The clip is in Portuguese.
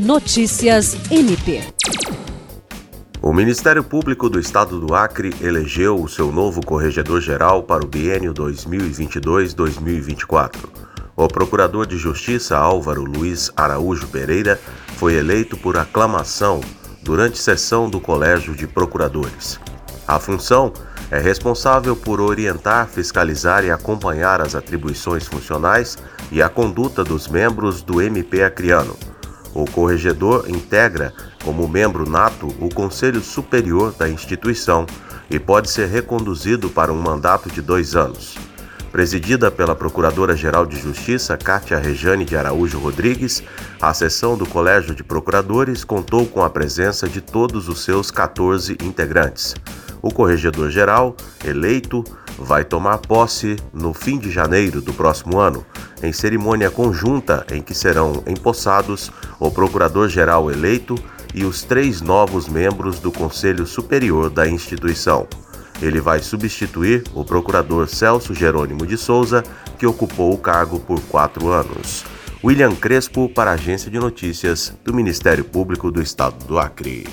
Notícias MP. O Ministério Público do Estado do Acre elegeu o seu novo corregedor-geral para o biênio 2022-2024. O Procurador de Justiça Álvaro Luiz Araújo Pereira foi eleito por aclamação durante sessão do Colégio de Procuradores. A função é responsável por orientar, fiscalizar e acompanhar as atribuições funcionais e a conduta dos membros do MP Acreano. O corregedor integra, como membro nato, o Conselho Superior da instituição e pode ser reconduzido para um mandato de dois anos. Presidida pela Procuradora-Geral de Justiça, Cátia Rejane de Araújo Rodrigues, a sessão do Colégio de Procuradores contou com a presença de todos os seus 14 integrantes. O corregedor-geral, eleito, vai tomar posse no fim de janeiro do próximo ano, em cerimônia conjunta em que serão empossados o procurador-geral eleito e os três novos membros do Conselho Superior da instituição. Ele vai substituir o procurador Celso Jerônimo de Souza, que ocupou o cargo por quatro anos. William Crespo, para a Agência de Notícias do Ministério Público do Estado do Acre.